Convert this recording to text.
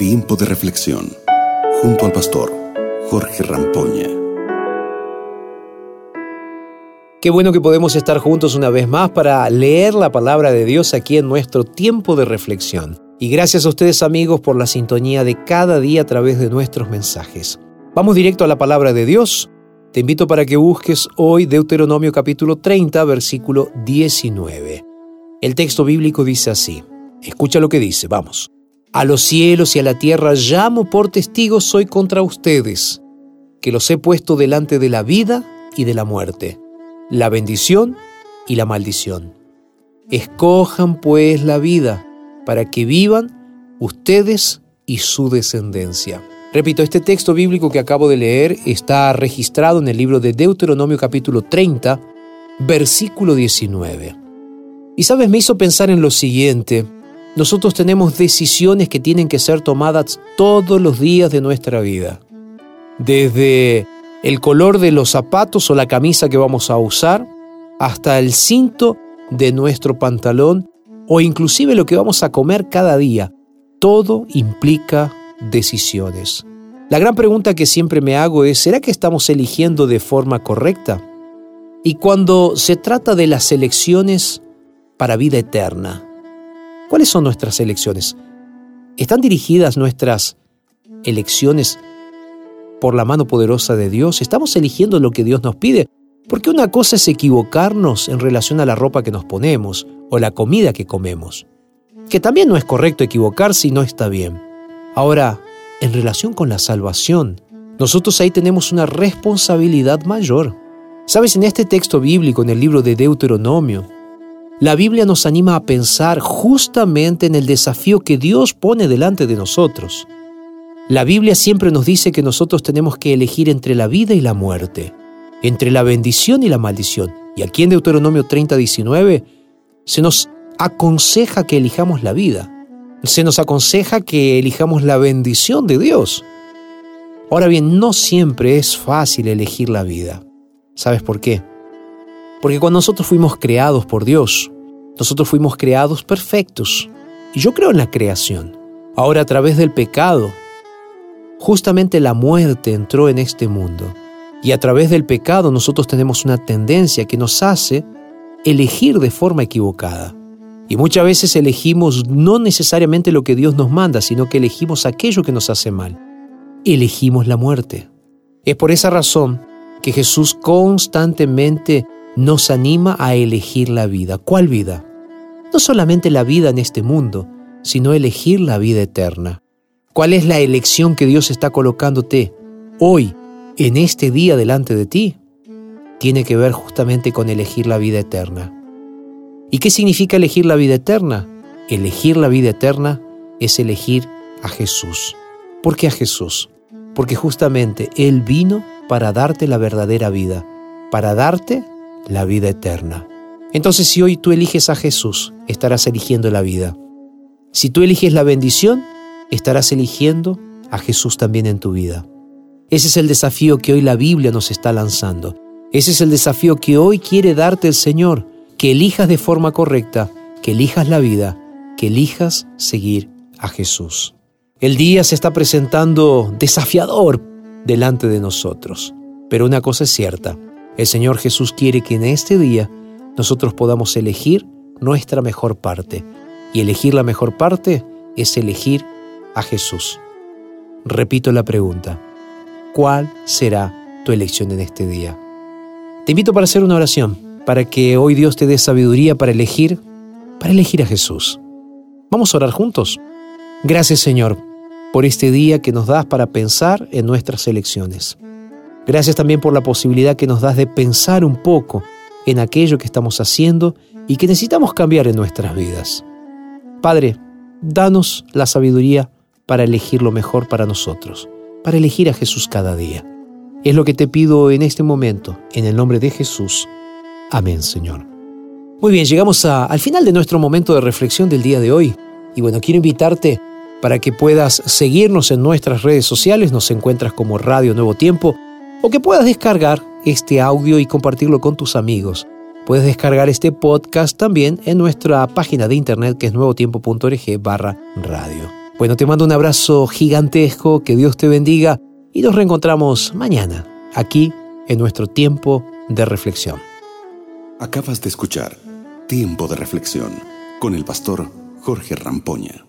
Tiempo de reflexión junto al pastor Jorge Rampoña. Qué bueno que podemos estar juntos una vez más para leer la palabra de Dios aquí en nuestro tiempo de reflexión. Y gracias a ustedes amigos por la sintonía de cada día a través de nuestros mensajes. Vamos directo a la palabra de Dios. Te invito para que busques hoy Deuteronomio capítulo 30, versículo 19. El texto bíblico dice así. Escucha lo que dice, vamos. A los cielos y a la tierra llamo por testigos soy contra ustedes, que los he puesto delante de la vida y de la muerte, la bendición y la maldición. Escojan pues la vida, para que vivan ustedes y su descendencia. Repito, este texto bíblico que acabo de leer está registrado en el libro de Deuteronomio capítulo 30, versículo 19. Y sabes, me hizo pensar en lo siguiente, nosotros tenemos decisiones que tienen que ser tomadas todos los días de nuestra vida. Desde el color de los zapatos o la camisa que vamos a usar, hasta el cinto de nuestro pantalón o inclusive lo que vamos a comer cada día. Todo implica decisiones. La gran pregunta que siempre me hago es, ¿será que estamos eligiendo de forma correcta? Y cuando se trata de las elecciones para vida eterna, ¿Cuáles son nuestras elecciones? ¿Están dirigidas nuestras elecciones por la mano poderosa de Dios? ¿Estamos eligiendo lo que Dios nos pide? Porque una cosa es equivocarnos en relación a la ropa que nos ponemos o la comida que comemos, que también no es correcto equivocarse y no está bien. Ahora, en relación con la salvación, nosotros ahí tenemos una responsabilidad mayor. Sabes, en este texto bíblico, en el libro de Deuteronomio, la Biblia nos anima a pensar justamente en el desafío que Dios pone delante de nosotros. La Biblia siempre nos dice que nosotros tenemos que elegir entre la vida y la muerte, entre la bendición y la maldición. Y aquí en Deuteronomio 30, 19 se nos aconseja que elijamos la vida. Se nos aconseja que elijamos la bendición de Dios. Ahora bien, no siempre es fácil elegir la vida. ¿Sabes por qué? Porque cuando nosotros fuimos creados por Dios, nosotros fuimos creados perfectos. Y yo creo en la creación. Ahora a través del pecado, justamente la muerte entró en este mundo. Y a través del pecado nosotros tenemos una tendencia que nos hace elegir de forma equivocada. Y muchas veces elegimos no necesariamente lo que Dios nos manda, sino que elegimos aquello que nos hace mal. Elegimos la muerte. Es por esa razón que Jesús constantemente nos anima a elegir la vida. ¿Cuál vida? No solamente la vida en este mundo, sino elegir la vida eterna. ¿Cuál es la elección que Dios está colocándote hoy, en este día delante de ti? Tiene que ver justamente con elegir la vida eterna. ¿Y qué significa elegir la vida eterna? Elegir la vida eterna es elegir a Jesús. ¿Por qué a Jesús? Porque justamente Él vino para darte la verdadera vida, para darte la vida eterna. Entonces si hoy tú eliges a Jesús, estarás eligiendo la vida. Si tú eliges la bendición, estarás eligiendo a Jesús también en tu vida. Ese es el desafío que hoy la Biblia nos está lanzando. Ese es el desafío que hoy quiere darte el Señor, que elijas de forma correcta, que elijas la vida, que elijas seguir a Jesús. El día se está presentando desafiador delante de nosotros, pero una cosa es cierta, el Señor Jesús quiere que en este día nosotros podamos elegir nuestra mejor parte. Y elegir la mejor parte es elegir a Jesús. Repito la pregunta, ¿cuál será tu elección en este día? Te invito para hacer una oración, para que hoy Dios te dé sabiduría para elegir, para elegir a Jesús. Vamos a orar juntos. Gracias Señor por este día que nos das para pensar en nuestras elecciones. Gracias también por la posibilidad que nos das de pensar un poco en aquello que estamos haciendo y que necesitamos cambiar en nuestras vidas. Padre, danos la sabiduría para elegir lo mejor para nosotros, para elegir a Jesús cada día. Es lo que te pido en este momento, en el nombre de Jesús. Amén, Señor. Muy bien, llegamos al final de nuestro momento de reflexión del día de hoy. Y bueno, quiero invitarte para que puedas seguirnos en nuestras redes sociales. Nos encuentras como Radio Nuevo Tiempo o que puedas descargar este audio y compartirlo con tus amigos. Puedes descargar este podcast también en nuestra página de internet que es nuevotiempo.org barra radio. Bueno, te mando un abrazo gigantesco, que Dios te bendiga y nos reencontramos mañana, aquí en nuestro tiempo de reflexión. Acabas de escuchar Tiempo de Reflexión con el pastor Jorge Rampoña.